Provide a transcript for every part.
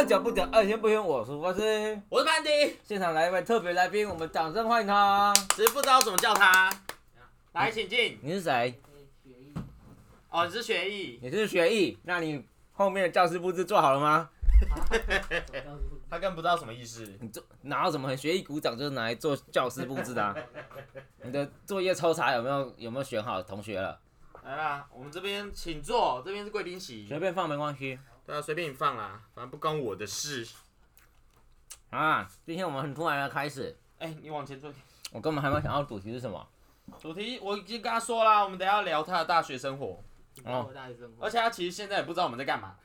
爱讲不讲，爱听不听，我是发师。我是潘迪，现场来一位特别来宾，我们掌声欢迎他。只是不知道怎么叫他。来，请进。你是谁？哦，你是学艺。你是学艺，那你后面的教室布置做好了吗？他更不知道什么意思。你做哪有什么很学艺鼓掌，就是拿来做教室布置的、啊。你的作业抽查有没有有没有选好同学了？来啦，我们这边请坐，这边是贵宾席。随便放没关系对啊，随便你放啦，反正不关我的事。啊。今天我们很突然的开始，哎、你往前坐一点。我根本还没有想到主题是什么。主题我已经跟他说啦，我们等一下要聊他的大学生活，哦大学生活，而且他其实现在也不知道我们在干嘛。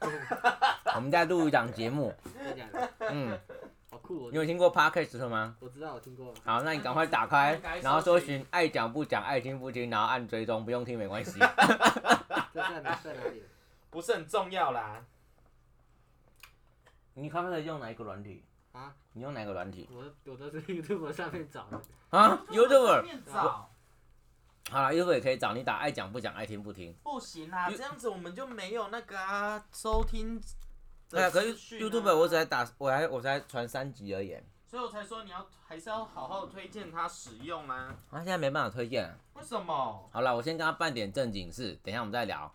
我们在录一档节目，真的假的？嗯，好酷！你有听过 podcast 吗？我知道，我听过。好，那你赶快打开，然后搜搜寻寻爱讲不讲，爱听不听，然后按追踪，不用听没关系。这在哪？在哪里？不是很重要啦。你刚才用哪一个软体？啊？你用哪个软体？我我都是 YouTube 上面找的。啊，YouTube。面找好了，YouTube 也可以找你打爱讲不讲，爱听不听。不行啊，这样子我们就没有那个啊收听对啊，的可是 YouTube 我只在打，我还我才传三集而已。所以我才说你要还是要好好推荐他使用啊。他现在没办法推荐。为什么？好了，我先跟他办点正经事，等一下我们再聊。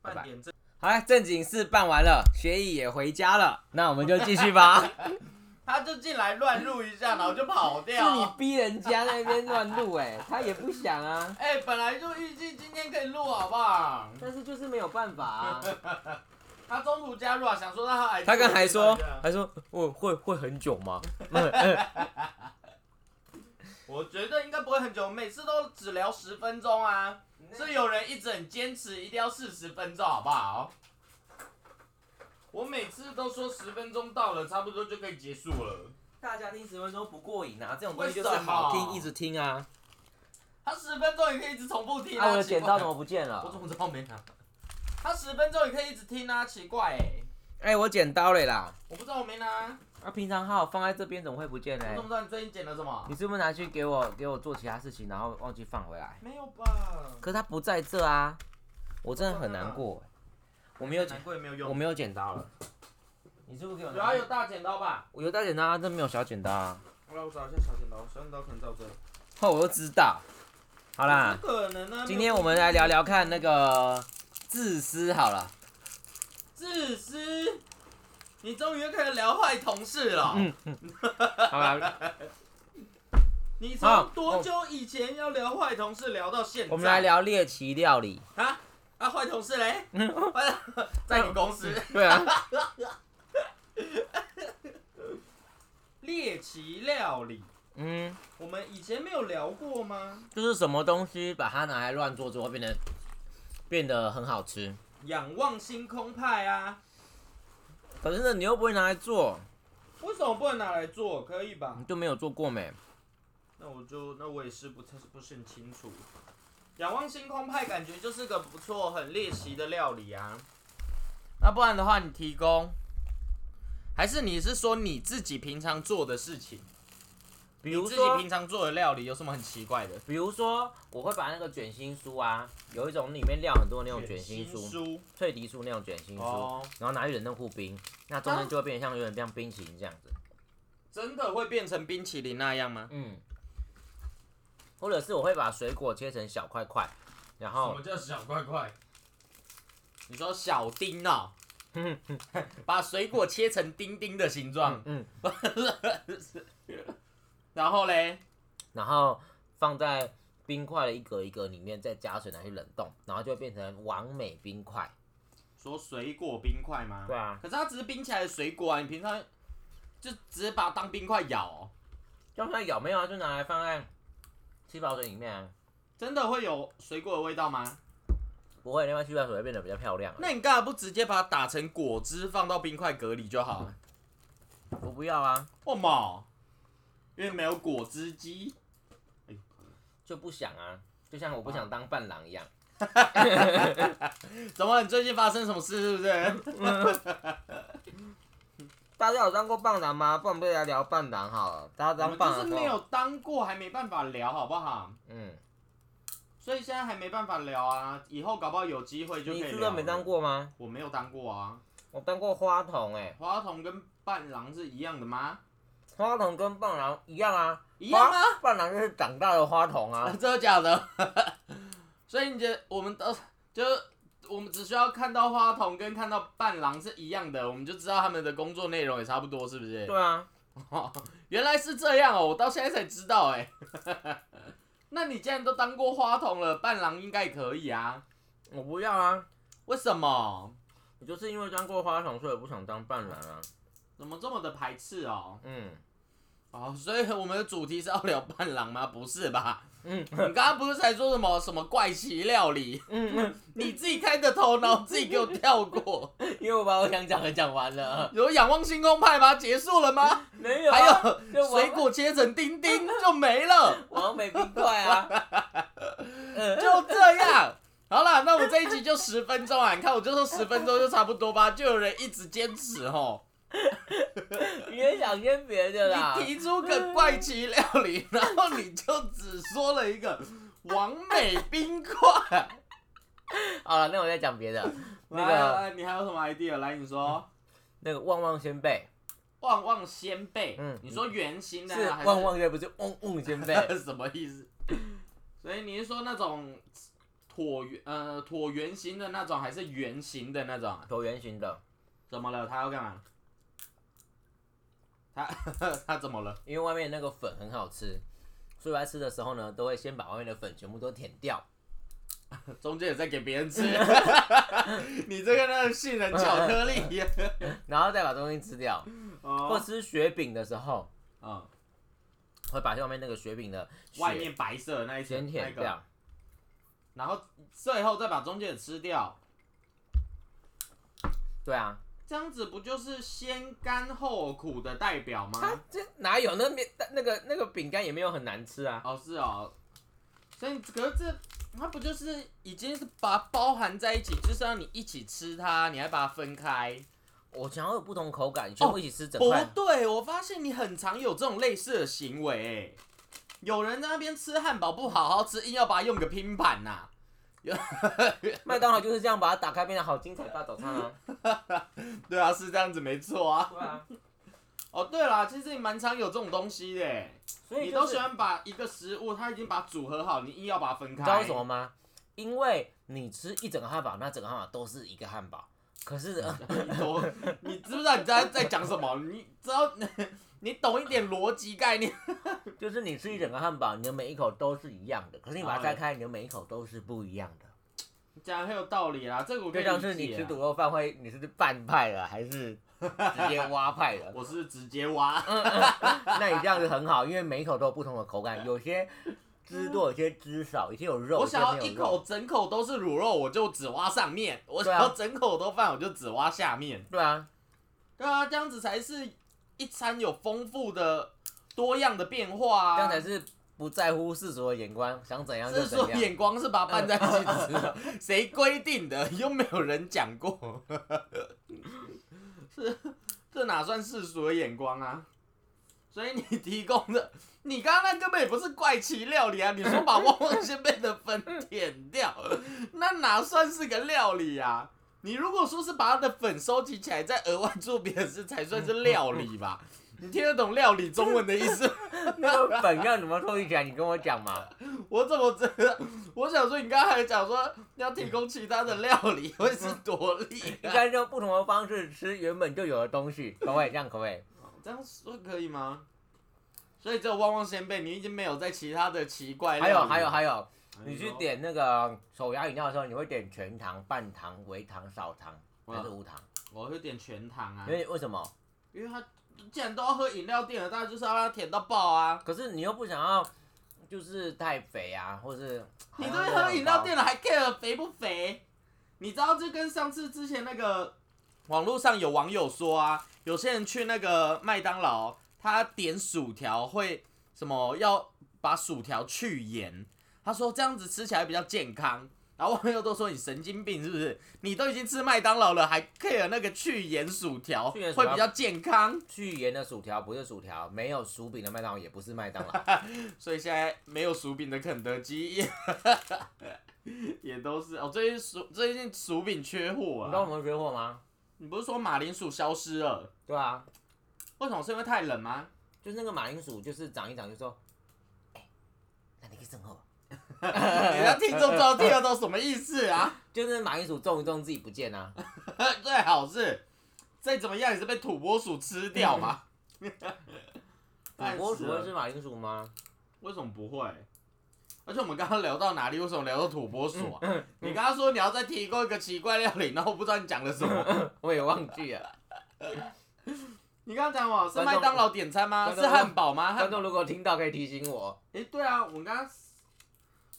拜拜半点这好了，正经事办完了，学艺也回家了，那我们就继续吧。他就进来乱录一下，然后就跑掉是你。逼人家那边乱录哎，他也不想啊，哎、本来就预计今天可以录，好不好？但是就是没有办法啊。他中途加入啊，想说让他来。他刚还说，还说我会会很久吗？我觉得应该不会很久，每次都只聊十分钟啊。是有人一直很坚持，一定要四十分钟，好不好？我每次都说十分钟到了，差不多就可以结束了。大家听十分钟不过瘾啊，这种东西就是好听，一直听啊。他十分钟也可以一直重复听啊，我的剪刀怎么不见了我怎？么知道没拿？他十分钟也可以一直听啊，奇怪哎、哎、我剪刀嘞啦。我不知道我没拿。啊，平常好放在这边怎么会不见呢我怎？么知道你最近剪了什么你？是不是拿去给我给我做其他事情，然后忘记放回来？没有吧？可是它不在这啊，我真的很难过。我没有剪难，怪没有用。我没有剪刀了。你是不是给我有拿？啊有大剪刀吧？我有大剪刀啊，这没有小剪刀啊。我来我找一下小剪刀，小剪刀可能在我这。哦，我就知道。好啦，不可能啊！今天我们来聊聊看那个自私好了。自私。你终于又开始聊坏同事了。嗯 好啦，你好从多久以前要聊坏同事聊到现在？我们来聊猎奇料理。啊啊！坏同事嘞？坏 在你公司对啊，猎奇料理，嗯，我们以前没有聊过吗？就是什么东西把它拿来乱做之后，变得变得很好吃。仰望星空派啊，可是呢，你又不会拿来做，为什么不能拿来做？可以吧你？就没有做过没？那我就那我也是不太不是很清楚。仰望星空派感觉就是个不错、很猎奇的料理啊。那不然的话，你提供，还是你是说你自己平常做的事情？比如自己说，平常做的料理有什么很奇怪的？比如说，我会把那个卷心酥啊，有一种里面料很多的那种卷心酥，酥脆皮酥那种卷心酥，哦，然后拿去冷冻库冰，那中间就会变得像有点像冰淇淋这样子。真的会变成冰淇淋那样吗？嗯，或者是我会把水果切成小块块，然后么叫小块块？你说小丁哦，把水果切成丁丁的形状，嗯，然后嘞，然后放在冰块的一格一格里面，再加水拿去冷冻，然后就会变成完美冰块。说水果冰块吗？对啊，可是它只是冰起来的水果啊，你平常就直接把它当冰块咬、哦，就它咬没有啊？就拿来放在气泡水里面啊。真的会有水果的味道吗？不会，另外气泡水会变得比较漂亮。那你干嘛不直接把它打成果汁放到冰块格里就好了？我不要啊，为什么？因为没有果汁机。就不想啊，就像我不想当伴郎一样。怎么？你最近发生什么事？是不是？大家有当过伴郎吗？不然我们就来聊伴郎好了。大家我当伴郎的时候没有当过，还没办法聊，好不好？嗯，所以现在还没办法聊啊，以后搞不好有机会就可以聊。你真的没当？过吗？我没有当过啊。我当过花童哎、花童跟伴郎是一样的吗？花童跟伴郎一样啊，一样吗？花伴郎就是长大的花童啊。真的假的？所以你觉得我们都就是我们只需要看到花童跟看到伴郎是一样的，我们就知道他们的工作内容也差不多，是不是？对啊，原来是这样哦，我到现在才知道哎。那你既然都当过花童了，伴郎应该也可以啊？我不要啊，为什么？我就是因为当过花童，所以不想当伴郎啊。怎么这么的排斥哦？嗯哦，所以我们的主题是要聊伴郎吗？不是吧？嗯你刚刚不是才说什么什么怪奇料理？嗯嗯，你自己开的头，然后自己给我跳过。因为我把我想讲的讲完了。有仰望星空派吗？结束了吗？没有、啊，还有水果切成丁丁 就没了，王美冰块啊。嗯就这样。好了，那我这一集就十分钟啊！你看，我就说十分钟就差不多吧，就有人一直坚持吼。你也想跟别的啦你。提出个怪奇料理，然后你就只说了一个完美冰块。好了，那我再讲别的。那来个来你还有什么 idea？来，你说。那个旺旺仙贝旺旺仙贝，嗯你说圆形的旺旺仙，不是旺旺仙贝。什么意思？所以你是说那种椭圆呃椭圆形的那种，还是圆形的那种啊？椭圆形的，怎么了？他要干嘛？他 他怎么了？因为外面那个粉很好吃，所以我在吃的时候呢，都会先把外面的粉全部都舔掉。中间也在给别人吃，你这个那个杏仁巧克力，然后再把东西吃掉。或哦，吃雪饼的时候，嗯，会把外面那个雪饼的雪外面白色的那一层先舔那个，掉。然后最后再把中间的吃掉，对啊，这样子不就是先甘后苦的代表吗？它这哪有那面那个那个饼干也没有很难吃啊。哦，是哦，所以可是这它不就是已经是把它包含在一起，就是让你一起吃它，你还把它分开？我想要有不同口感，全部一起吃整块不块。对，我发现你很常有这种类似的行为、欸，有人在那边吃汉堡不好好吃，硬要把它用个拼盘呐、麦当劳就是这样把它打开变成好精彩大早餐啊。对啊，是这样子没错啊。对啊，哦，对啦，其实你蛮常有这种东西的、欸，所以、你就是、都喜欢把一个食物，它已经把它组合好，你硬要把它分开。你知道为什么吗？因为你吃一整个汉堡，那整个汉堡都是一个汉堡。可是，呃你懂？你知不知道你在在讲什么？你知道？你懂一点逻辑概念？就是你吃一整个汉堡，你的每一口都是一样的。可是你把它哦拆开，你的每一口都是不一样的。讲得很有道理啦，这个我就像是你吃卤肉饭会，你是半派的还是直接挖派的？我是直接挖，那你这样子很好，因为每一口都有不同的口感，有些汁多，有些汁少，有些有肉，我想要一。口整口都是卤肉，我就只挖上面；我想要整口都饭，我就只挖下面。对啊，对啊，这样子才是一餐有丰富的多样的变化啊。这样才是不在乎世俗的眼光，想怎样就是说怎样。眼光是把它拌在一起吃的，谁规定的？又没有人讲过。是，这哪算世俗的眼光啊？所以你提供的，你刚刚那根本也不是怪奇料理啊！你说把旺旺仙贝的粉舔掉，那哪算是个料理啊？你如果说是把它的粉收集起来，再额外做别的事，才算是料理吧？你听得懂料理中文的意思？那个粉要怎么收集起来？你跟我讲嘛。我怎么知道？我想说，你刚刚还讲说要提供其他的料理，会是多厉应？该用不同的方式吃原本就有的东西，可不可以？这样可不可以？这样说可以吗？所以只有旺旺仙贝，你已经没有在其他的奇怪还有还有还有，你去点那个手摇饮料的时候，你会点全糖、半糖、微糖、少糖还是无糖？我会点全糖啊因，为为什么？因为他既然都要喝饮料店了，大家就是要让它甜到爆啊！可是你又不想要，就是太肥啊，或是你都喝饮料店了，还 care 肥不肥？你知道这跟上次之前那个网络上有网友说啊，有些人去那个麦当劳，他点薯条会什么要把薯条去盐，他说这样子吃起来比较健康。然后网友都说你神经病是不是？你都已经吃麦当劳了，还 care 那个去盐薯条会比较健康？去盐的薯条不是薯条，没有薯饼的麦当劳也不是麦当劳。所以现在没有薯饼的肯德基也 也都是哦，最近薯最近薯饼缺货啊。你知道我们缺货吗？你不是说马铃薯消失了？对啊，为什么？是因为太冷吗？就是那个马铃薯，就是长一长就说，哎、那你可以生后，你让听众知道听得懂什么意思啊？就是马铃薯种一种自己不见啊。最好是再怎么样也是被土拨鼠吃掉嘛。土拨鼠会是马铃薯吗？为什么不会？而且我们刚刚聊到哪里？为什么聊到土拨鼠啊？你刚刚说你要再提供一个奇怪料理，然后我不知道你讲了什么。我也忘记了。你刚刚讲我？是麦当劳点餐吗？是汉堡吗？汉观众如果听到可以提醒我。诶，对啊，我们刚刚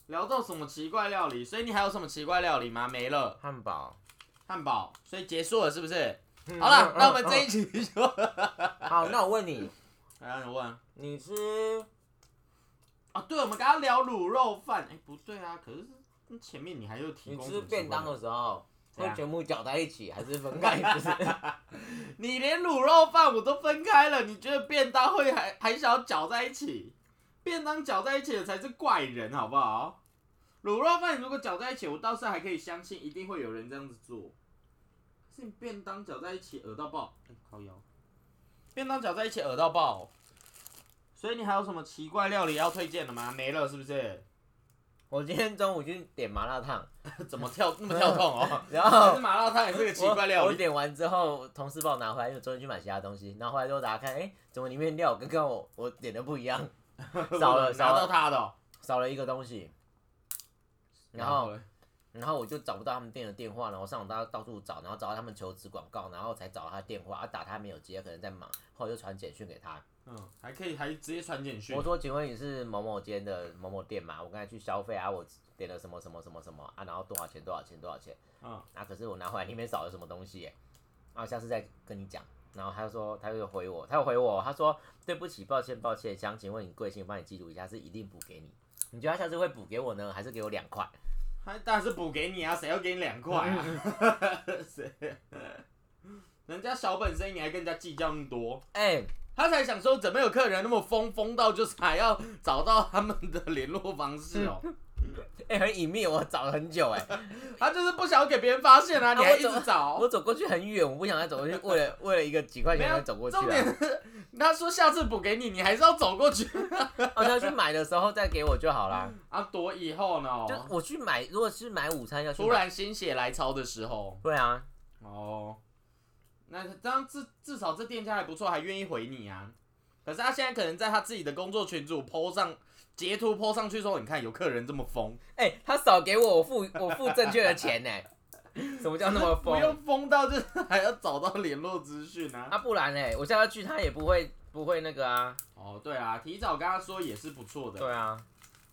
聊到什么奇怪料理？所以你还有什么奇怪料理吗？没了，汉堡。汉堡，所以结束了是不是？嗯好了，那我们这一集就，好，那我问你，来你问你吃啊？对，我们刚刚聊卤肉饭，哎，不对啊，可是前面你还有提供什么吃便当的时候会全部搅在一起，还是分开吃？你连卤肉饭我都分开了，你觉得便当会还还想要搅在一起？便当搅在一起的才是怪人，好不好？卤肉饭如果搅在一起，我倒是还可以相信，一定会有人这样子做。可是你便当搅在一起，恶到爆！哎、靠腰。便当搅在一起，恶到爆。所以你还有什么奇怪料理要推荐的吗？没了是不是？我今天中午去点麻辣烫，怎么跳那么跳痛哦？然可后麻辣烫也是个奇怪料理。我我点完之后，同事帮我拿回来，因为我昨天去买其他东西，然后后来之后大家看，哎、怎么里面料跟刚刚我我点的不一样，少了少拿到了他的哦、少了一个东西。然后然后我就找不到他们店的电话，然后上网到到处找，然后找到他们求职广告，然后才找到他电话，啊打他没有接，可能在忙，后来就传简讯给他，嗯，还可以，还直接传简讯我。说请问你是某某间的某某店吗？我刚才去消费啊，我点了什么什么什么什么啊，然后多少钱多少钱多少钱嗯，啊，可是我拿回来里面少了什么东西耶，啊，下次再跟你讲。然后他就说，他又回我，他又回我，他说对不起，抱歉，抱歉，想请问你贵姓，我帮你记录一下，是一定补给你。你觉得他下次会补给我呢，还是给我两块？他当然是补给你啊，谁要给你两块啊？谁？人家小本生意，你还跟人家计较那么多？哎、他才想说，怎么有客人那么疯，疯到就是还要找到他们的联络方式哦？哎、很隐秘，我找了很久哎、他就是不想给别人发现啊，你还一直找。我走过去很远，我不想再走过去，为了 为了一个几块钱再走过去重点啊。是，他说下次补给你，你还是要走过去我要去买的时候再给我就好啦。啊。多以后呢？就我去买，如果是买午餐要去突，然心血来潮的时候，对啊，哦，那这样至至少这店家还不错，还愿意回你啊。可是他现在可能在他自己的工作群组 PO 上截图 PO 上去说，你看有客人这么疯，哎、他少给我，我付我付正确的钱呢。什么叫那么不用疯？疯到就是还要找到联络资讯啊。啊，不然嘞，我现在去他也不会不会那个啊。哦，对啊，提早跟他说也是不错的。对啊，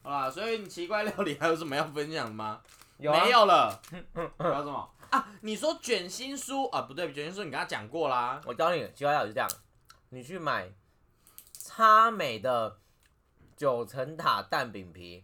好啦，所以你奇怪料理还有什么要分享的吗？有啊没有了。还有什么啊？你说卷心酥啊？不对，卷心酥你跟他讲过啦。我教你，奇怪料是这样，你去买差美的九层塔蛋饼皮，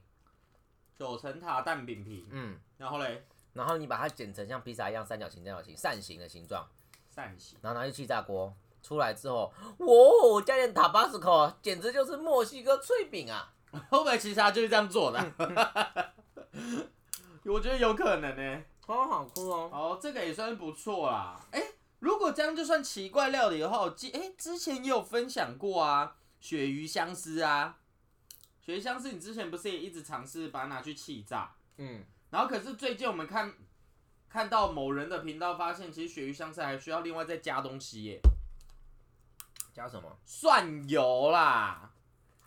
九层塔蛋饼皮，嗯，然后嘞，然后你把它剪成像披萨一样三角形、三角形、扇形的形状，扇形。然后拿去气炸锅，出来之后，哇，加点塔巴斯科，简直就是墨西哥脆饼啊！会不会其实他就是这样做的？我觉得有可能呢、好好吃哦。哦，这个也算是不错啦。哎、如果这样就算奇怪料理的话，我记哎、之前也有分享过啊，鳕鱼香丝啊，鳕鱼香丝你之前不是也一直尝试把它拿去气炸？嗯，然后可是最近我们看看到某人的频道发现，其实鳕鱼香丝还需要另外再加东西耶，加什么？蒜油啦，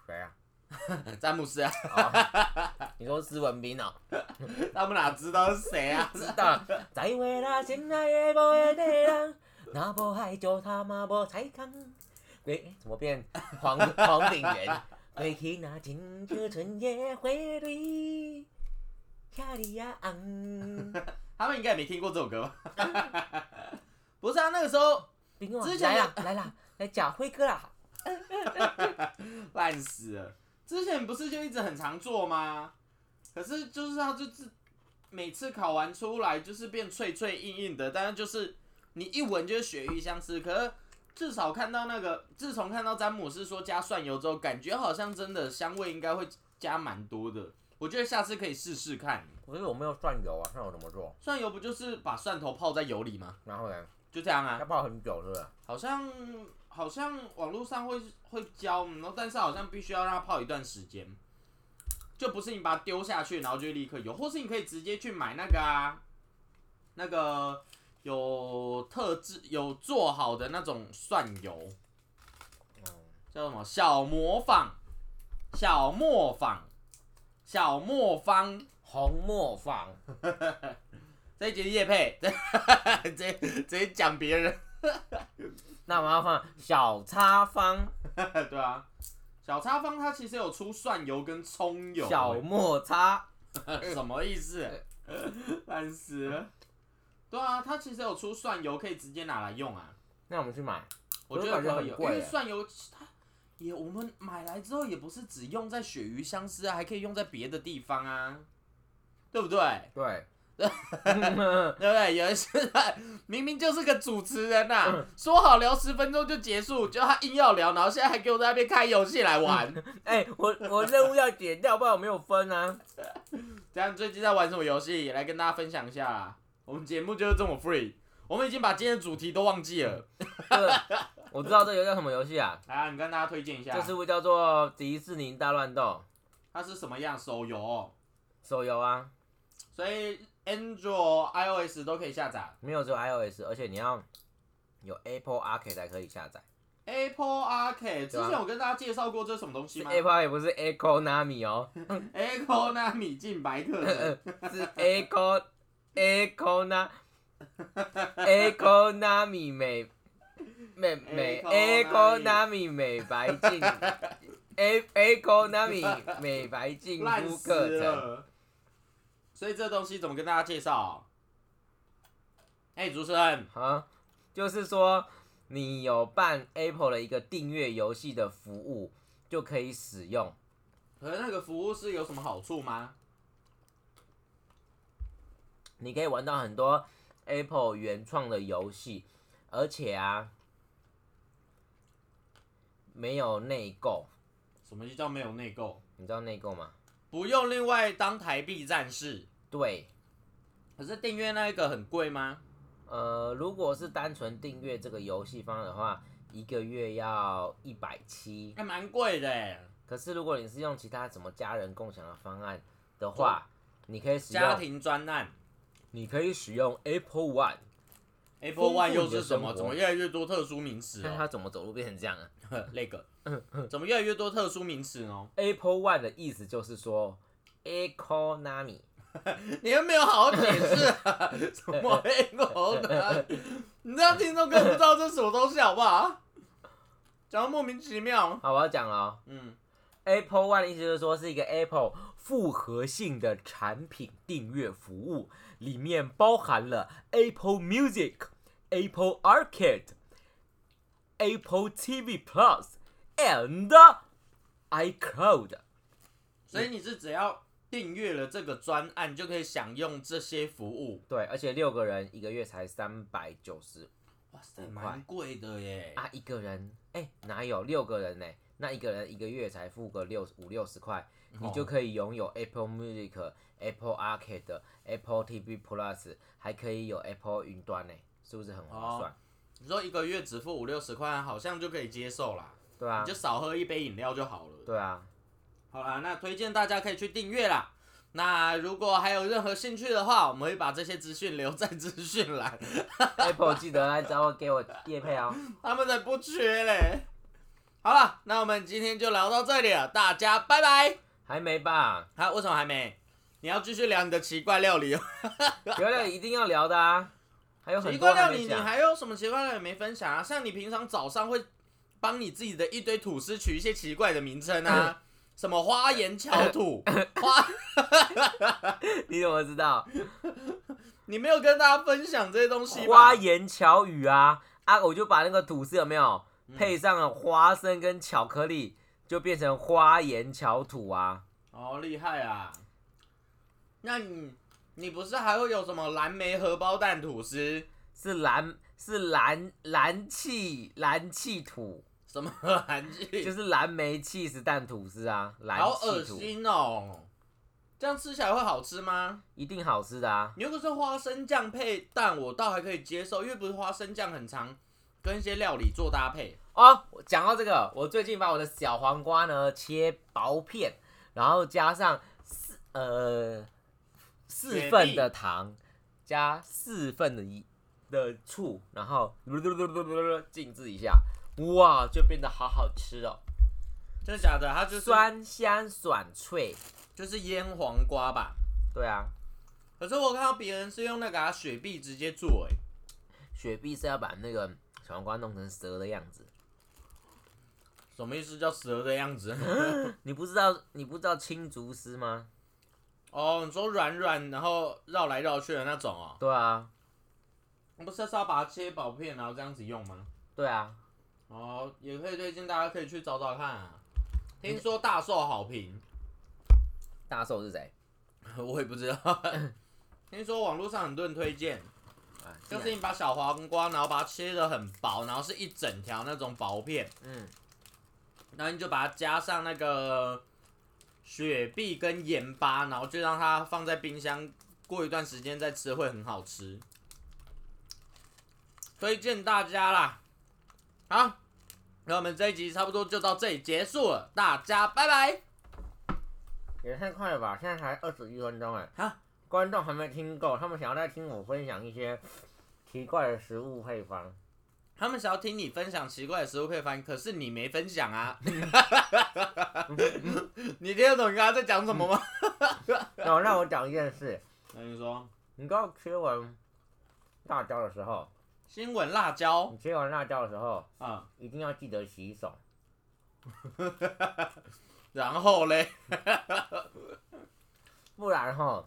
谁啊？詹姆斯啊，哦你说施文斌哦？他们哪知道是谁啊？知道了。再会啦，心爱的无缘的人，那无爱就他妈无彩康。对，怎么变黄黄景元？过去那亲像春夜花蕊，遐里呀红。他们应该也没听过这首歌吧？不是啊，那个时候之前来啦来啦，来假辉哥啦。烂死了。之前不是就一直很常做吗？可是就是它就是每次烤完出来就是变脆脆硬硬的，但是就是你一闻就是鳕鱼香丝。可是至少看到那个，自从看到詹姆斯说加蒜油之后，感觉好像真的香味应该会加蛮多的。我我觉得下次可以试试看。可是我没有蒜油啊，蒜油怎么做？蒜油不就是把蒜头泡在油里吗？然后呢？就这样啊要。泡很久，是不是？好像好像网络上会会教，然后但是好像必须要让它泡一段时间，就不是你把它丢下去，然后就立刻有，或是你可以直接去买那个啊，那个有特制有做好的那种蒜油，嗯，叫什么？小磨坊，小磨坊，小磨坊。红磨坊，这一集的叶配，直接直接讲别人，那我们要放小插方、对啊，小叉方它其实有出蒜油跟葱油，小莫叉，什么意思？烂死了。对啊，它其实有出蒜油，可以直接拿来用啊。那我们去买。我觉得可以哦，因很贵耶为蒜油它也我们买来之后也不是只用在鳕鱼香丝啊，还可以用在别的地方啊，对不对？对，对不对？有一次他明明就是个主持人呐、说好聊十分钟就结束，就他硬要聊，然后现在还给我在那边开游戏来玩。哎、我我任务要解掉，不然我没有分啊。这样最近在玩什么游戏？来跟大家分享一下啦。我们节目就是这么 free，我们已经把今天的主题都忘记了。这个我知道这个叫什么游戏啊？来啊，你跟大家推荐一下，这是不是叫做迪士尼大乱斗它是什么样手游哦、手游啊？所以 Android、iOS 都可以下载。没有只有 iOS，而且你要有 Apple Arcade 才可以下载。Apple Arcade 之前有跟大家介绍过这是什么东西吗 Apple 也不是 Echo Nami 哦，，Echo Nami 进白课程。是 Echo Echo Na Echo Nami 美美美 Echo Nami Nami 美白净 A Echo Nami 美白净肤课程。了。所以这东西怎么跟大家介绍？哎、主持人，啊，就是说你有办 Apple 的一个订阅游戏的服务，就可以使用。可是那个服务是有什么好处吗？你可以玩到很多 Apple 原创的游戏，而且啊，没有内购。什么叫没有内购？你知道内购吗？不用另外当台币战士。对，可是订阅那一个很贵吗？呃，如果是单纯订阅这个游戏方案的话，一个月要一百七。还蛮贵的哎。可是如果你是用其他什么家人共享的方案的话，你可以使用，家庭专案你可以使用 Apple One。，Apple One 又是什么？怎么越来越多特殊名词看哦？它怎么走路变成这样啊那个，怎么越来越多特殊名词呢？？Apple One 的意思就是说 Economy。你又没有好好解释啊？什么 Apple 呢？你知道听众根本不知道这是什么东西好不好？讲的莫名其妙。好，我要讲了哦。嗯，Apple One 的意思就是说是一个 Apple 复合性的产品订阅服务，里面包含了 Apple Music、Apple Arcade、Apple TV Plus and iCloud。所以你是只要订阅了这个专案，就可以享用这些服务。对，而且六个人一个月才三百九十哇塞，蛮贵的耶！啊，一个人哎、哪有六个人呢？那一个人一个月才付个六五六十块，你就可以拥有 Apple Music、Apple Arcade、Apple TV Plus，还可以有 Apple 云端呢，是不是很划算？你说一个月只付五六十块，好像就可以接受啦，对啊你就，少喝一杯饮料就好了。对啊，好啦，那推荐大家可以去订阅啦。那如果还有任何兴趣的话，我们会把这些资讯留在资讯栏，Apple 记得来找我给我叶配哦。他们才不缺嘞。好了，那我们今天就聊到这里了，大家拜拜。还没吧？好、为什么还没？你要继续聊你的奇怪料理哦。聊聊一定要聊的啊，还有很奇多怪料理，你还有什么奇怪料理没分享啊？像你平常早上会帮你自己的一堆吐司取一些奇怪的名称啊，什么花言巧吐，花，你怎么知道？你没有跟大家分享这些东西吧？花言巧语啊啊！我就把那个吐司有没有嗯配上了花生跟巧克力，就变成花言巧吐啊。哦，厉害啊！那你你不是还会有什么蓝莓荷包蛋吐司？是蓝是蓝蓝气蓝气吐，什么蓝气？就是蓝莓气死蛋吐司啊，蓝好恶。心哦！这样吃起来会好吃吗？一定好吃的啊！你如果是花生酱配蛋，我倒还可以接受，因为不是花生酱很常跟一些料理做搭配。哦，讲到这个，我最近把我的小黄瓜呢切薄片，然后加上四呃四份的糖，加四份的一的醋，然后静置一下，哇，就变得好好吃哦，真的假的？它就是酸香爽脆。就是腌黄瓜吧。对啊，可是我看到别人是用那个、啊、雪碧直接做、欸，雪碧是要把那个小黄瓜弄成蛇的样子。什么意思？叫蛇的样子？你不知道你不知道青竹丝吗？哦，你说软软，然后绕来绕去的那种哦。对啊，不是是要把它切薄片，然后这样子用吗？对啊，哦，也可以推荐大家可以去找找看啊。听说大受好评，大寿是谁？我也不知道。听说网络上很多人推荐，啊，就是你把小黄瓜，然后把它切的很薄，然后是一整条那种薄片，嗯，然后你就把它加上那个雪碧跟盐巴，然后就让它放在冰箱，过一段时间再吃会很好吃。推荐大家啦。好，那我们这一集差不多就到这里结束了，大家拜拜。也太快了吧！现在才二十一分钟哎，啊，观众还没听够，他们想要再听我分享一些奇怪的食物配方。他们想要听你分享奇怪的食物配方，可是你没分享啊。你听得懂你刚刚在讲什么吗？然后让我讲一件事，那你说，你刚切完辣椒的时候，新闻辣椒。你切完辣椒的时候，啊、一定要记得洗手，然后嘞，不然哈，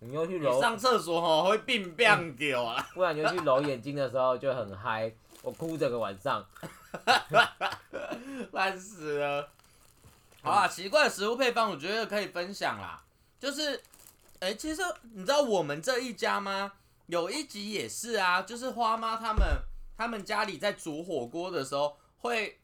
你又去揉，上厕所哈会病病掉啊。不然你又去揉眼睛的时候就很嗨，我哭整个晚上。烂死了。好啊，奇怪的食物配方，我觉得可以分享啦。就是，哎、其实你知道我们这一家吗？有一集也是啊，就是花妈他们他们家里在煮火锅的时候，会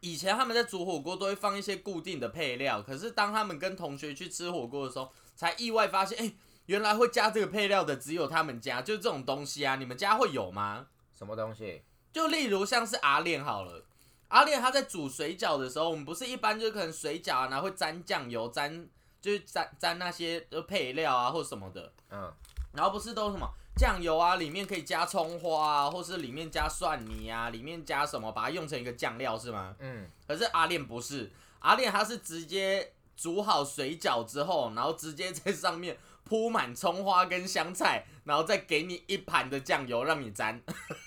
以前他们在煮火锅都会放一些固定的配料，可是当他们跟同学去吃火锅的时候，才意外发现，哎、原来会加这个配料的只有他们家，就是这种东西啊，你们家会有吗？什么东西？就例如像是阿炼好了，阿炼他在煮水饺的时候，我们不是一般就可能水饺啊，然后会沾酱油，沾就是沾沾那些呃配料啊或什么的，嗯，然后不是都什么酱油啊，里面可以加葱花啊，或是里面加蒜泥啊，里面加什么，把它用成一个酱料是吗？嗯，可是阿炼不是，阿炼他是直接煮好水饺之后，然后直接在上面铺满葱花跟香菜，然后再给你一盘的酱油让你沾。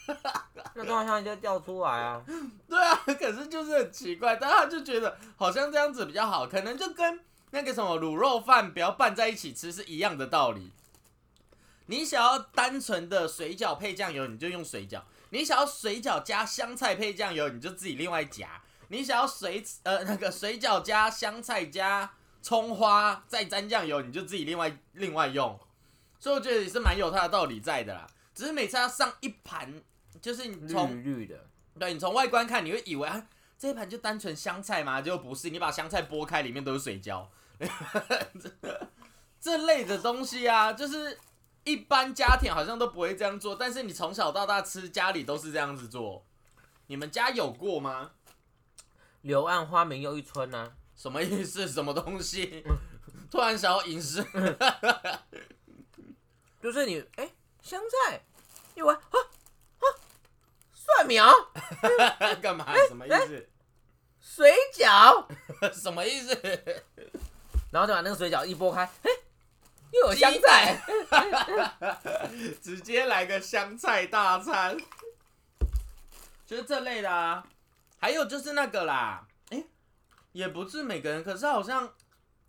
那东西上就掉出来啊。对啊，可是就是很奇怪，但他就觉得好像这样子比较好，可能就跟那个什么卤肉饭不要拌在一起吃是一样的道理。你想要单纯的水饺配酱油，你就用水饺；你想要水饺加香菜配酱油，你就自己另外夹；你想要水呃那个水饺加香菜加葱花再沾酱油，你就自己另外另外用。所以我觉得也是蛮有它的道理在的啦，只是每次要上一盘，就是你从绿绿的，对你从外观看，你会以为啊，这一盘就单纯香菜吗？结果不是，你把香菜剥开，里面都是水饺。这 这类的东西啊，就是一般家庭好像都不会这样做，但是你从小到大吃，家里都是这样子做。你们家有过吗？柳暗花明又一村啊呢、什么意思？什么东西？突然想要饮食，就是你哎、香菜，一闻啊啊，蒜苗，干嘛？什么意思？水饺，什么意思？然后就把那个水饺一剥开，哎、又有香菜，直接来个香菜大餐，就是这类的啊。还有就是那个啦，哎、也不是每个人，可是好像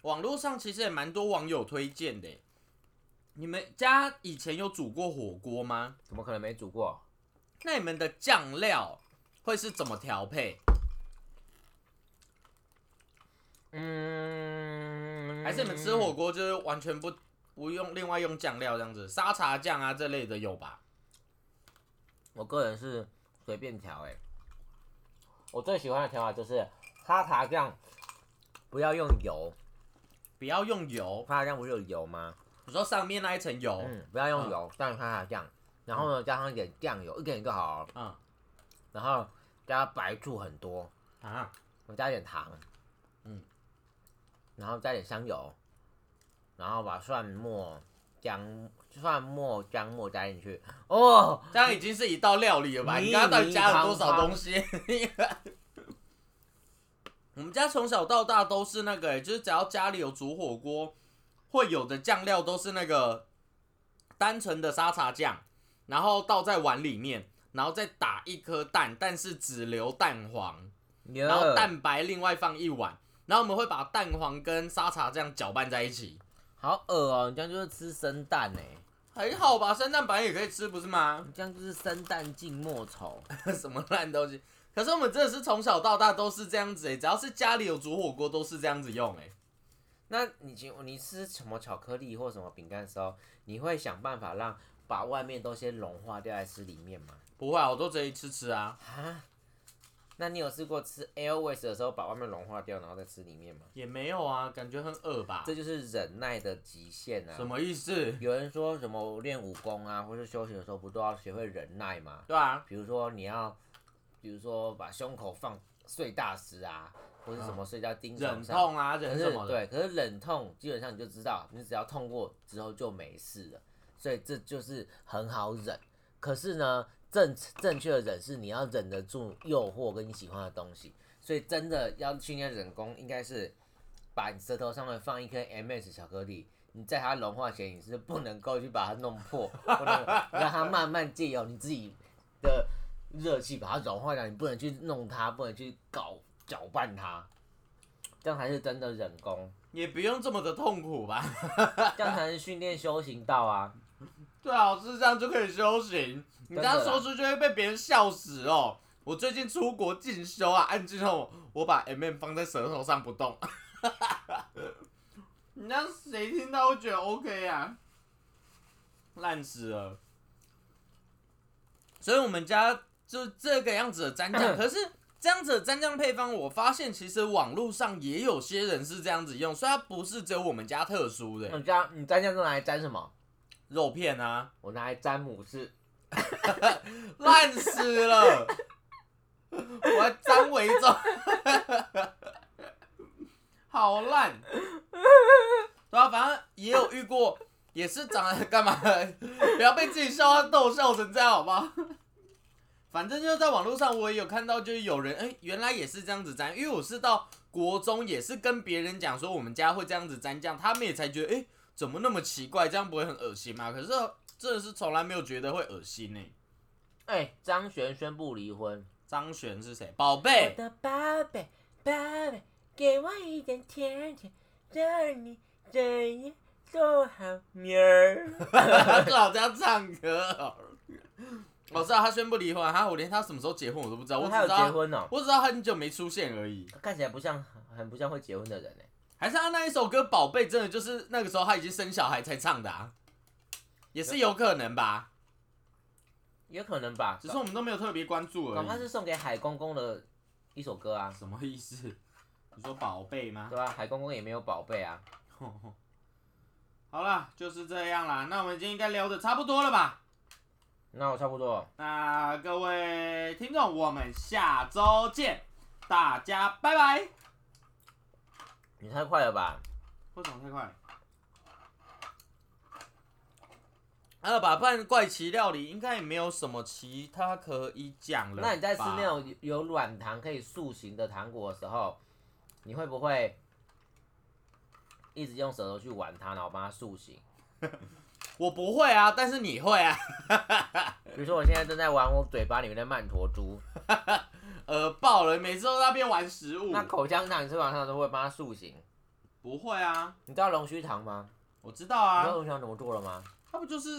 网络上其实也蛮多网友推荐的欸。你们家以前有煮过火锅吗？怎么可能没煮过？那你们的酱料会是怎么调配？嗯，还是你们吃火锅就是完全不不用另外用酱料这样子，沙茶酱啊这类的有吧？我个人是随便调哎、我最喜欢的调法就是沙茶酱，不要用油，不要用油。沙茶酱不是有油吗？你说上面那一层油，嗯，不要用油，蘸沙茶酱，然后呢加上一点酱油，一点就好了。嗯然后加白醋很多，啊，我加一点糖，嗯，然后加点香油，然后把蒜末、姜、蒜末、姜末加进去。哦，这样已经是一道料理了吧？你刚刚到底加了多少迷东西？我们家从小到大都是那个、欸，就是只要家里有煮火锅，会有的酱料都是那个单纯的沙茶酱，然后倒在碗里面，然后再打一颗蛋，但是只留蛋黄，然然后蛋白另外放一碗，然后我们会把蛋黄跟沙茶酱搅拌在一起。好恶哦、你这样就是吃生蛋哎、还好吧，生蛋白也可以吃，不是吗？你这样就是生蛋净末丑。什么烂东西？可是我们真的是从小到大都是这样子哎、只要是家里有煮火锅都是这样子用哎、那你请你吃什么巧克力或什么饼干的时候，你会想办法让把外面都先融化掉再吃里面吗？不会啊，我都直接吃吃啊，啊？那你有试过吃 Airways 的时候把外面融化掉，然后再吃里面吗？也没有啊，感觉很恶吧？这就是忍耐的极限啊！什么意思？有人说什么练武功啊，或是休息的时候不都要学会忍耐吗？对啊，比如说你要，比如说把胸口放碎大石啊，或是什么碎到钉上。痛啊，可是忍什么的？对，可是忍痛基本上你就知道，你只要痛过之后就没事了，所以这就是很好忍。可是呢，正正确的忍是你要忍得住诱惑跟你喜欢的东西，所以真的要训练忍功，应该是把你舌头上面放一颗 MS 巧克力。你在它融化前，你是不能够去把它弄破，不能让它慢慢借由你自己的热气把它融化掉。你不能去弄它，不能去搞搅拌它，这样才是真的人工。也不用这么的痛苦吧？这样才能训练修行道啊！对啊，是这样就可以修行。你这样说出去会被别人笑死哦。我最近出国进修啊，按之后我把 M M 放在舌头上不动。你这样谁听到会觉得 OK 啊？烂死了。所以我们家就这个样子的蘸酱，可是这样子的蘸酱配方，我发现其实网络上也有些人是这样子用，所以它不是只有我们家特殊的、你家你蘸酱是拿来蘸什么？肉片啊。我拿来蘸母翅。烂死了！我还张维忠，好烂。对啊，反正也有遇过，也是长得干嘛？不要被自己笑话逗笑成这样，好不好？反正就是在网络上，我也有看到，就是有人哎、原来也是这样子沾，因为我是到国中也是跟别人讲说我们家会这样子沾酱，他们也才觉得哎、怎么那么奇怪，这样不会很恶心吗？可是真的是从来没有觉得会恶心呢、哎、张悬宣布离婚。张悬是谁？宝贝我，的宝贝，宝贝，给我一点甜甜，让你这样多好命儿。最好这样唱歌哦。我知道他宣布离婚，哈，我连他什么时候结婚我都不知道，我只他有知道结婚哦、我只知道他很久没出现而已。看起来不像，很不像会结婚的人哎、还是他那一首歌《宝贝》真的就是那个时候他已经生小孩才唱的啊，也是有可能吧，有可能吧？只是我们都没有特别关注而已。搞他是送给海公公的一首歌啊，什么意思？你说宝贝吗？对吧、海公公也没有宝贝啊。好啦，就是这样啦。那我们今天应该聊的差不多了吧？那我差不多，那各位听众，我们下周见，大家拜拜。你太快了吧？为什么太快？还有吧，不然怪奇料理应该也没有什么其他可以讲了。那你在吃那种有软糖可以塑形的糖果的时候，你会不会一直用舌头去玩它，然后帮它塑形？我不会啊，但是你会啊。比如说我现在正在玩我嘴巴里面的曼陀珠，呃，爆了，每次都在那边玩食物。那口香糖你吃完它都会帮它塑形。不会啊，你知道龙须糖吗？我知道啊你知道啊，龙须糖怎么做的吗？它不就是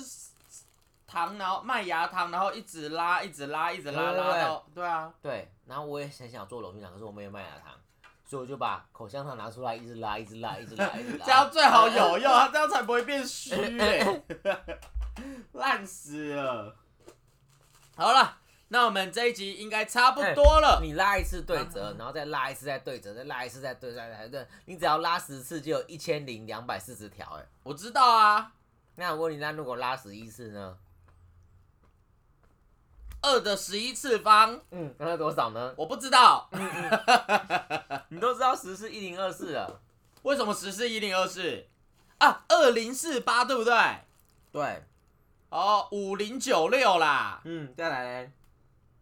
糖，然后麦芽糖，然后一直拉，一直拉，一直拉，对对对拉到，对啊，对，然后我也很想做龙须糖，可是我没有麦芽糖，所以我就把口香糖拿出来，一直拉，一直拉，一直拉，一直拉。这样最好有用啊，这样才不会变虚哎、烂死了。好了，那我们这一集应该差不多了。你拉一次对折，然后再拉一次再对折，再拉一次再对折，再对，你只要拉十次就有一千零两百四十条，哎，我知道啊。那我问你，那如果拉十一次呢？二的十一次方，嗯，那是多少呢？我不知道。你都知道十是一零二四了，为什么十是一零二四啊？二零四八对不对？对，哦，五零九六啦。嗯，再来嘞，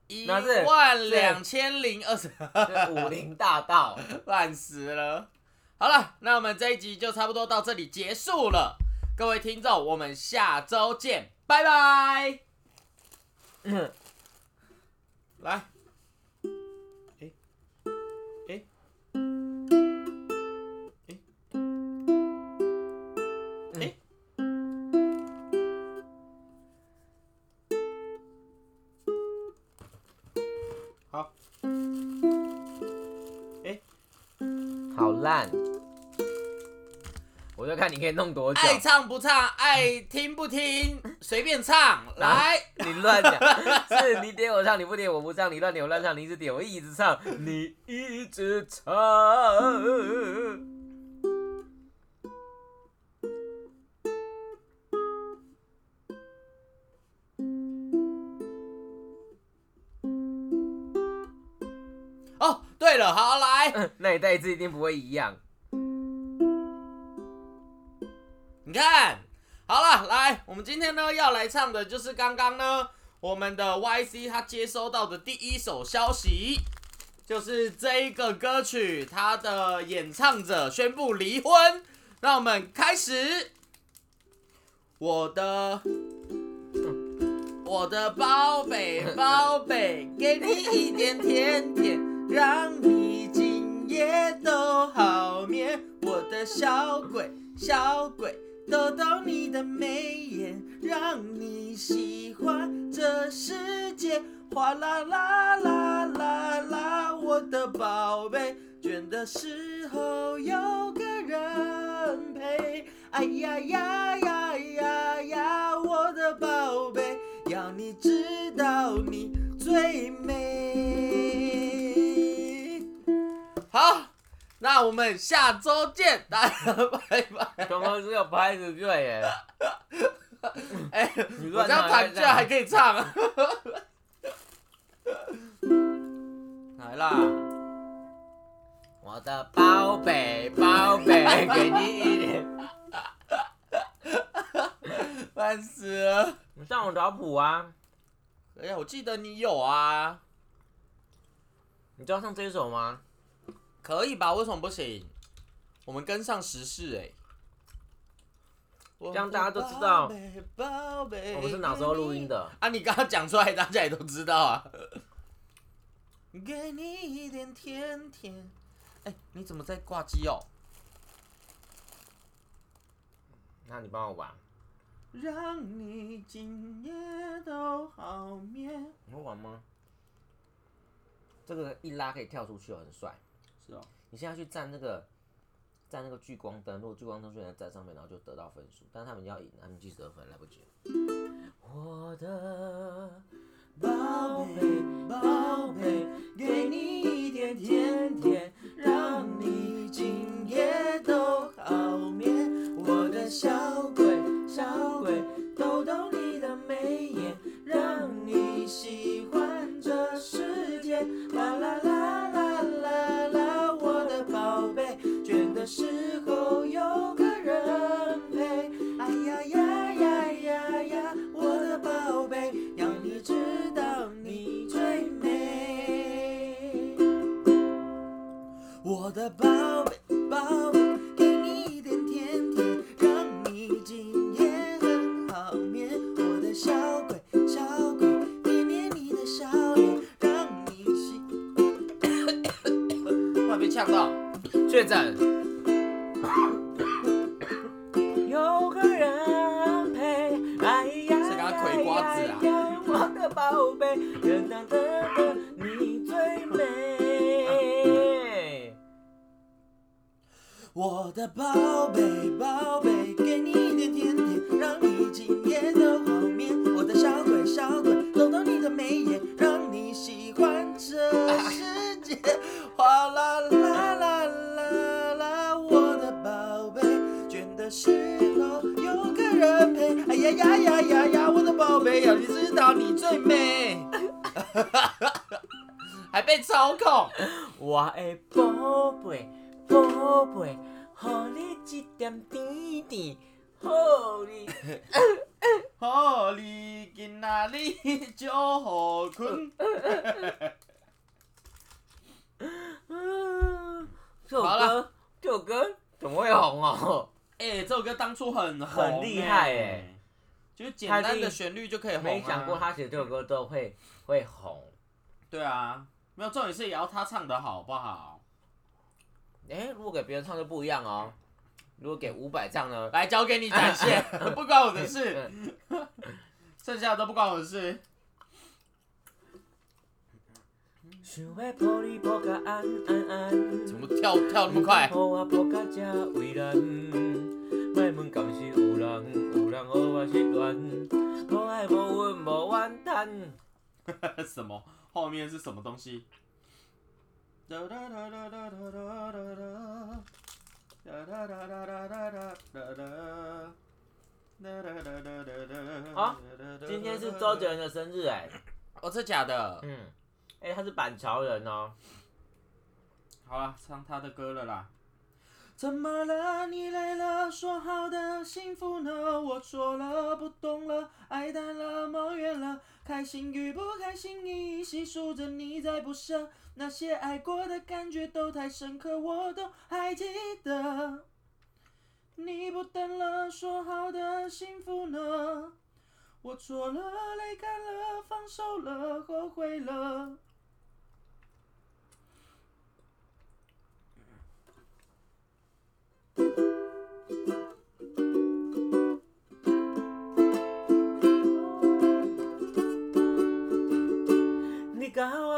一万两千零二十，这武林大道。烂死了。好了，那我们这一集就差不多到这里结束了。各位听众，我们下周见，拜拜。嗯，来，诶诶诶诶，好，诶，好烂，我就看你可以弄多久。爱唱不唱，爱听不听，随便唱，来。你乱讲，是你点我唱，你不点我不唱，你乱点我乱唱，你一直点我一直唱，你一直唱。哦，对了，好来，那你带一次一定不会一样。你看，好了，来，我们今天呢要来唱的就是刚刚呢我们的 YC 他接收到的第一手消息，就是这一个歌曲他的演唱者宣布离婚。让我们开始，我的。我的宝贝宝贝，给你一点甜甜，让你今夜都好眠。我的小鬼小鬼，逗逗你的眉眼，让你喜欢这世界。哗啦啦啦啦啦，我的宝贝，倦的时候有个人陪。哎呀呀呀呀呀，我的宝贝。要你知道你最美。那我们下周见，大家拜拜。刚刚是有拍子对耶，哎、你我这样弹居然还可以唱、啊。来啦，我的宝贝宝贝，给你一点。烦死了。你上网找谱啊？哎呀，我记得你有啊，你知道唱这一首吗？可以吧？为什么不行？我们跟上时事哎、这这样大家都知道我们是哪时候录音的？啊？你刚刚讲出来，大家也都知道啊。给你一点甜甜。哎、你怎么在挂机哦？那你帮我玩。让你今夜都好眠。你会玩吗？这个一拉可以跳出去，很帅。是哦。你现在去站那个站那个聚光灯，如果聚光灯虽然在上面，然后就得到分数，但他们要赢，他们即使得分来不及。我的宝贝宝贝，给你一点甜甜，让你今夜都好眠。我的小鬼小鬼，逗逗你的眉眼，让你喜欢这世界。啦啦啦我的宝贝宝贝，给你一点甜甜，让你今夜很好眠。我的小鬼小鬼，捏捏你的笑脸，让你喜。快被呛到！确诊。有个人陪，哎呀谁给他葵瓜子啊呀呀我的宝贝，噔噔噔我的宝贝，宝贝，给你一点甜甜，让你今夜的画面。我的小鬼，小鬼，走到你的眉眼，让你喜欢这世界。哗啦啦啦啦啦，我的宝贝，倦的时候有个人陪。哎呀呀呀呀呀，我的宝贝呀，你知道你最美。还被操控，我爱。点甜甜，互你。好你今仔日就好困。嗯，这首歌，这首歌怎么会红哦？哎、这首歌当初很很厉害哎、就是简单的旋律就可以红、啊。没想过他写这首歌都会会红。对啊，没有重点是也要他唱的好不好？哎、如果给别人唱就不一样哦。如果给伍佰唱呢？来交给你展现，不关我的事，剩下的都不关我的事。想要抱你抱甲安安安，怎么跳跳那么快？抱我抱甲这为难，莫问敢是有人，有人予我失恋，无爱无阮无怨叹。什么？后面是什么东西？啊今天是周杰伦的生日哎，哦，这假的？嗯，哎、他是板桥人哦。好了，唱他的歌了啦。怎么了？你累了？说好的幸福呢？我错了，不懂了，爱淡了，梦远了，开心与不开心一细数着，你在不舍。那些爱过的感觉都太深刻，我都还记得。你不等了，说好的幸福呢？我错了，泪干了，放手了，后悔了。你甲我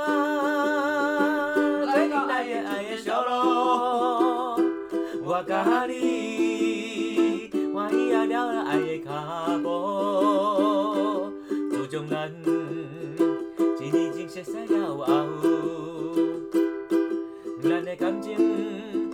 最近来的爱的小路，我甲你欢喜啊了了爱的脚步，自从咱一年前熟识了后，咱的感情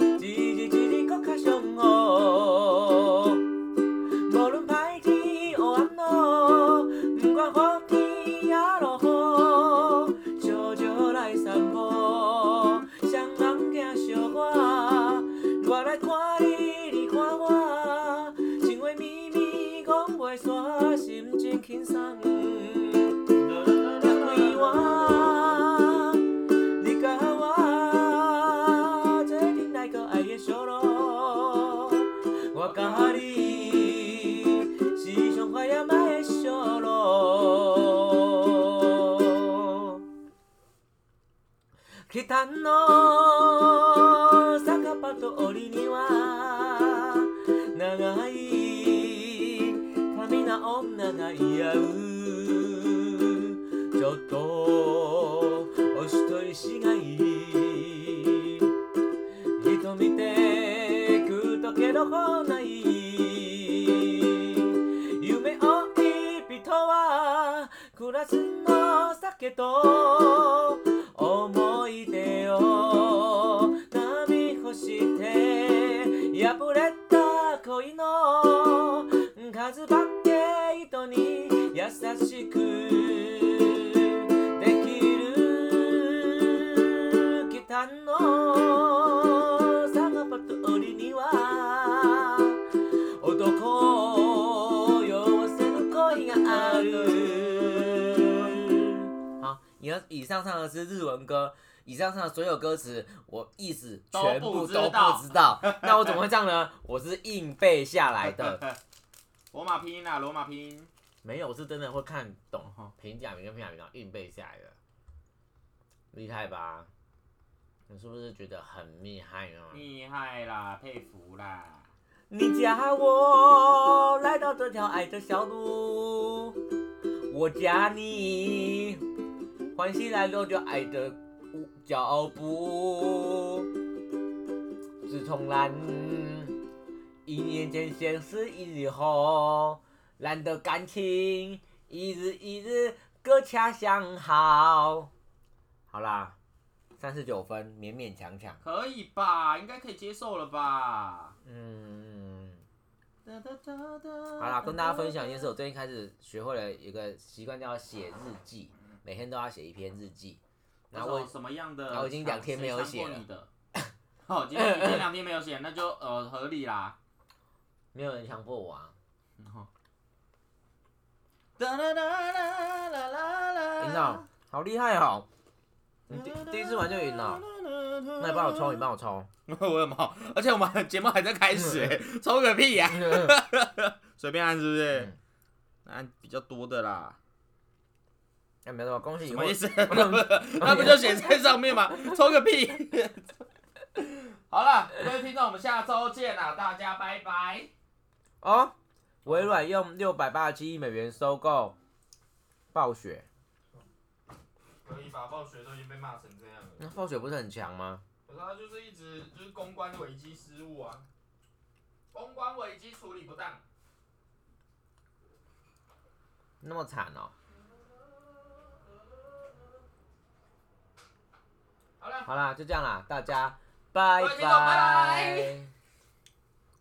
唱的是日文歌，以上唱的所有歌词我意思全部都不知道 那我怎么会这样呢？我是硬背下来的。罗马拼音啊，罗马拼音。没有，我是真的会看懂哈，平假名跟平假名然后硬背下来的，厉害吧？你是不是觉得很厉害呢？厉害啦，佩服啦！你加我来到这条爱的小路，我加你，欢喜来了就爱的脚步。自从咱一年前相识以后，咱的感情一日一日搁恰相好。好啦，三十九分，勉勉强强。可以吧？应该可以接受了吧？嗯。哒哒哒哒好啦，跟大家分享一件事，我最近开始学会了一个习惯，叫写日记，每天都要写一篇日记。然后我什么样的然后我已经两天没有写了的。哦，今天已经两天没有写，那就呃合理啦。没有人强迫我啊。然后，哒啦啦啦啦啦啦赢了，好厉害哦！你第第一次玩就赢了，那你帮我抽，你帮我抽。我有毛，而且我们节目还在开始、欸，抽个屁呀、随便按是不是嗯？按比较多的啦，哎，没什么，恭喜你获什么意思？那不就写在上面吗？抽个屁！好了，各位听众，我们下周见啦，大家拜拜。哦！微软用六百八十七亿美元收购暴雪，可以吧？暴雪都已经被骂成这样了，那暴雪不是很强吗？可是他就是一直就是公关危机失误啊，公关危机处理不当。那么惨哦。好了。好啦，就这样啦，大家拜各位听众拜拜拜